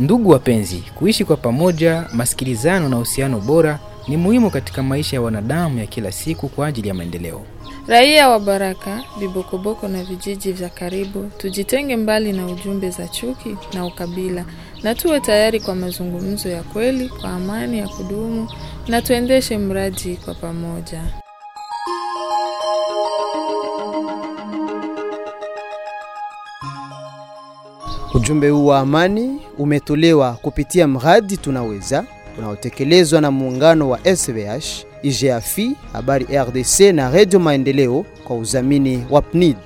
Ndugu wapenzi, kuishi kwa pamoja, masikilizano na uhusiano bora ni muhimu katika maisha ya wanadamu ya kila siku kwa ajili ya maendeleo. Raia wa Baraka, Bibokoboko na vijiji vya karibu, tujitenge mbali na ujumbe za chuki na ukabila, na tuwe tayari kwa mazungumzo ya kweli, kwa amani ya kudumu, na tuendeshe mradi kwa pamoja. Ujumbe huu wa amani umetolewa kupitia mradi Tunaweza unaotekelezwa na muungano wa SVH, IGAFI, Habari RDC na Radio Maendeleo kwa uzamini wa PNID.